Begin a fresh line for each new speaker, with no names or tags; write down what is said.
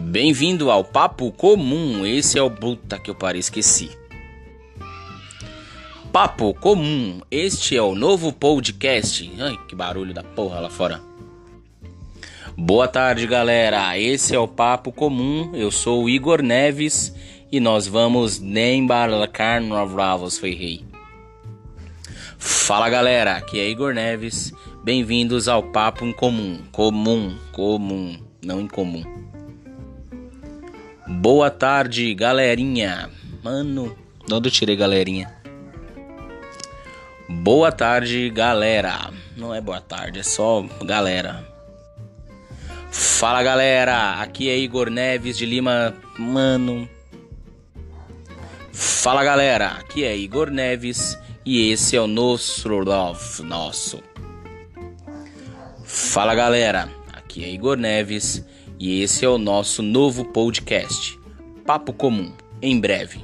Bem-vindo ao Papo Comum. Esse é o puta que eu parei esqueci. Papo Comum. Este é o novo podcast. Ai, que barulho da porra lá fora. Boa tarde, galera. Esse é o Papo Comum. Eu sou o Igor Neves e nós vamos embarcar no Bravos Ferrei. Fala, galera. Aqui é Igor Neves. Bem-vindos ao Papo em Comum. Comum, comum, não incomum. Boa tarde, galerinha. Mano, de onde eu tirei galerinha? Boa tarde, galera. Não é boa tarde, é só galera. Fala, galera. Aqui é Igor Neves de Lima. Mano. Fala, galera. Aqui é Igor Neves e esse é o nosso love nosso. Fala, galera. Aqui é Igor Neves e esse é o nosso novo podcast. Papo Comum, em breve.